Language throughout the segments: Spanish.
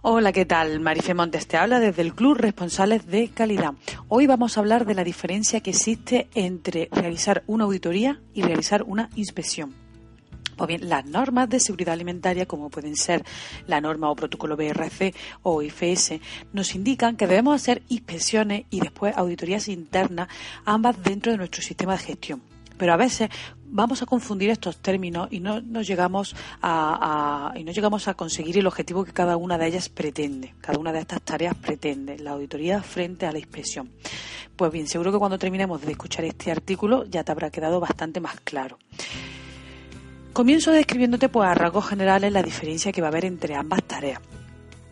Hola, ¿qué tal? Marife Montes te habla desde el Club Responsables de Calidad. Hoy vamos a hablar de la diferencia que existe entre realizar una auditoría y realizar una inspección. Pues bien, las normas de seguridad alimentaria, como pueden ser la norma o protocolo BRC o IFS, nos indican que debemos hacer inspecciones y después auditorías internas, ambas dentro de nuestro sistema de gestión pero a veces vamos a confundir estos términos y no llegamos a, y no llegamos a conseguir el objetivo que cada una de ellas pretende, cada una de estas tareas pretende, la auditoría frente a la inspección. Pues bien, seguro que cuando terminemos de escuchar este artículo ya te habrá quedado bastante más claro. Comienzo describiéndote pues a rasgos generales la diferencia que va a haber entre ambas tareas.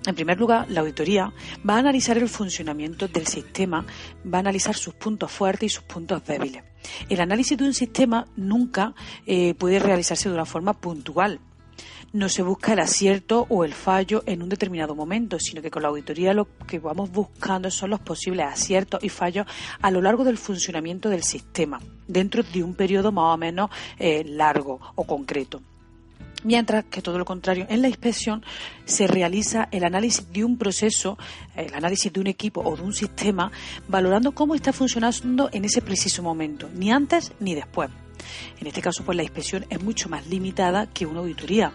En primer lugar, la auditoría va a analizar el funcionamiento del sistema, va a analizar sus puntos fuertes y sus puntos débiles. El análisis de un sistema nunca eh, puede realizarse de una forma puntual. No se busca el acierto o el fallo en un determinado momento, sino que con la auditoría lo que vamos buscando son los posibles aciertos y fallos a lo largo del funcionamiento del sistema, dentro de un periodo más o menos eh, largo o concreto mientras que todo lo contrario, en la inspección se realiza el análisis de un proceso, el análisis de un equipo o de un sistema, valorando cómo está funcionando en ese preciso momento, ni antes ni después. En este caso, pues la inspección es mucho más limitada que una auditoría.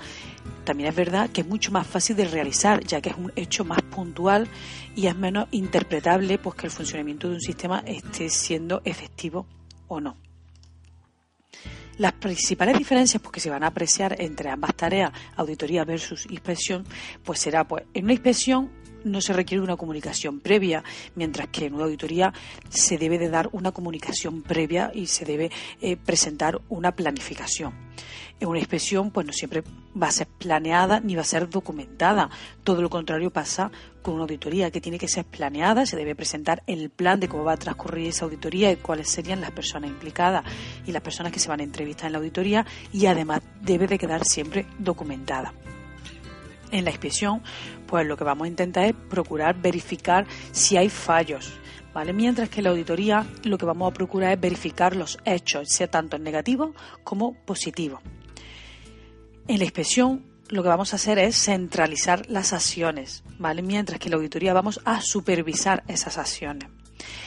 También es verdad que es mucho más fácil de realizar, ya que es un hecho más puntual y es menos interpretable pues que el funcionamiento de un sistema esté siendo efectivo o no. Las principales diferencias pues, que se van a apreciar entre ambas tareas, auditoría versus inspección, pues será pues en una inspección no se requiere una comunicación previa, mientras que en una auditoría se debe de dar una comunicación previa y se debe eh, presentar una planificación. En una inspección, pues no siempre va a ser planeada ni va a ser documentada. Todo lo contrario pasa con una auditoría que tiene que ser planeada, se debe presentar el plan de cómo va a transcurrir esa auditoría y cuáles serían las personas implicadas y las personas que se van a entrevistar en la auditoría y además debe de quedar siempre documentada. En la inspección, pues lo que vamos a intentar es procurar verificar si hay fallos, ¿vale? Mientras que en la auditoría lo que vamos a procurar es verificar los hechos, sea tanto en negativo como positivo. En la inspección lo que vamos a hacer es centralizar las acciones, ¿vale? Mientras que en la auditoría vamos a supervisar esas acciones.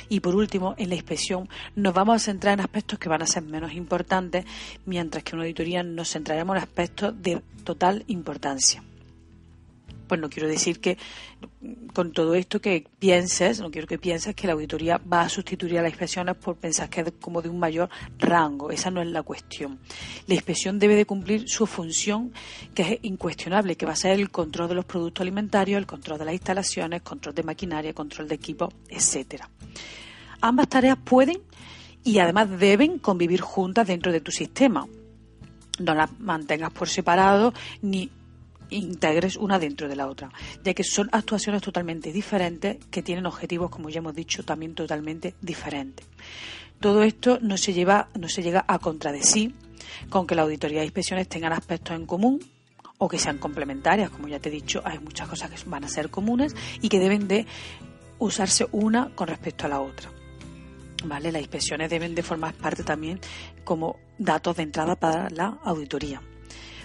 Y por último, en la inspección nos vamos a centrar en aspectos que van a ser menos importantes, mientras que en una auditoría nos centraremos en aspectos de total importancia pues no quiero decir que con todo esto que pienses, no quiero que pienses que la auditoría va a sustituir a las inspecciones por pensar que es como de un mayor rango. Esa no es la cuestión. La inspección debe de cumplir su función, que es incuestionable, que va a ser el control de los productos alimentarios, el control de las instalaciones, control de maquinaria, control de equipos, etcétera. Ambas tareas pueden y además deben convivir juntas dentro de tu sistema. No las mantengas por separado ni integres una dentro de la otra, ya que son actuaciones totalmente diferentes que tienen objetivos, como ya hemos dicho, también totalmente diferentes. Todo esto no se, lleva, no se llega a contradecir con que la auditoría de inspecciones tengan aspectos en común o que sean complementarias, como ya te he dicho, hay muchas cosas que van a ser comunes y que deben de usarse una con respecto a la otra. ¿Vale? Las inspecciones deben de formar parte también como datos de entrada para la auditoría.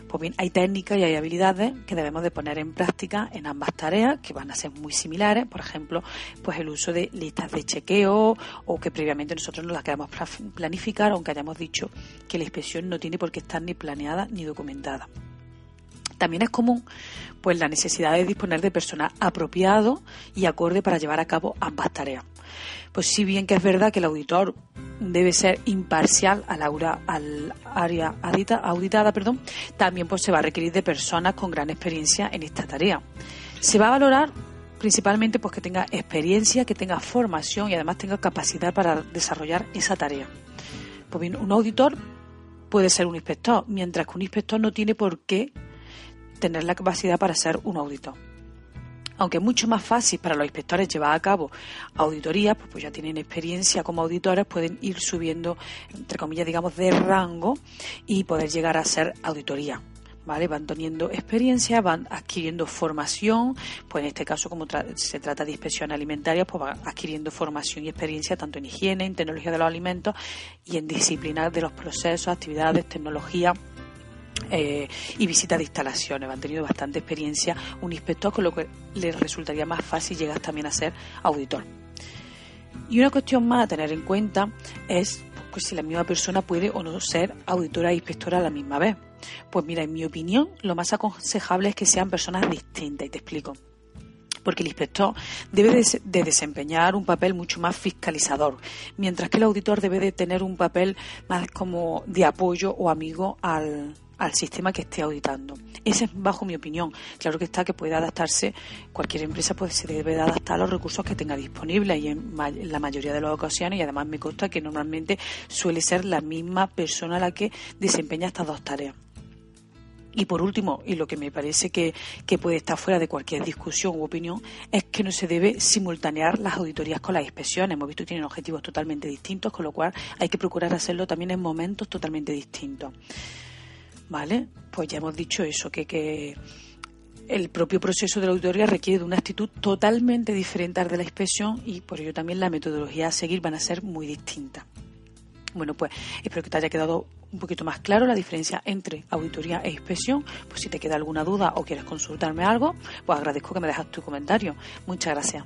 Pues bien, hay técnicas y hay habilidades que debemos de poner en práctica en ambas tareas, que van a ser muy similares. Por ejemplo, pues el uso de listas de chequeo o que previamente nosotros no las queramos planificar, aunque hayamos dicho que la inspección no tiene por qué estar ni planeada ni documentada. También es común pues la necesidad de disponer de personal apropiado y acorde para llevar a cabo ambas tareas. Pues si bien que es verdad que el auditor debe ser imparcial al, al área auditada, perdón, también pues se va a requerir de personas con gran experiencia en esta tarea. Se va a valorar principalmente pues que tenga experiencia, que tenga formación y además tenga capacidad para desarrollar esa tarea. Pues bien, un auditor puede ser un inspector, mientras que un inspector no tiene por qué tener la capacidad para ser un auditor. Aunque es mucho más fácil para los inspectores llevar a cabo auditorías, pues, pues ya tienen experiencia como auditores, pueden ir subiendo, entre comillas, digamos, de rango y poder llegar a ser auditoría. ¿Vale? Van teniendo experiencia, van adquiriendo formación, pues en este caso como se trata de inspección alimentaria, pues van adquiriendo formación y experiencia tanto en higiene, en tecnología de los alimentos y en disciplina de los procesos, actividades, tecnología eh, y visita de instalaciones. Han tenido bastante experiencia un inspector, con lo que les resultaría más fácil llegar también a ser auditor. Y una cuestión más a tener en cuenta es pues, si la misma persona puede o no ser auditora e inspectora a la misma vez. Pues mira, en mi opinión, lo más aconsejable es que sean personas distintas, y te explico porque el inspector debe de, desempeñar un papel mucho más fiscalizador, mientras que el auditor debe de tener un papel más como de apoyo o amigo al, al sistema que esté auditando. Esa es bajo mi opinión. Claro que está que puede adaptarse, cualquier empresa pues se debe de adaptar a los recursos que tenga disponibles y en, la mayoría de las ocasiones y además me consta que normalmente suele ser la misma persona la que desempeña estas dos tareas. Y por último, y lo que me parece que, que, puede estar fuera de cualquier discusión u opinión, es que no se debe simultanear las auditorías con las inspecciones. Hemos visto que tienen objetivos totalmente distintos, con lo cual hay que procurar hacerlo también en momentos totalmente distintos. ¿Vale? Pues ya hemos dicho eso, que, que el propio proceso de la auditoría requiere de una actitud totalmente diferente al de la inspección y por ello también la metodología a seguir van a ser muy distintas. Bueno, pues espero que te haya quedado un poquito más claro la diferencia entre auditoría e inspección. Pues si te queda alguna duda o quieres consultarme algo, pues agradezco que me dejas tu comentario. Muchas gracias.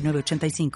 85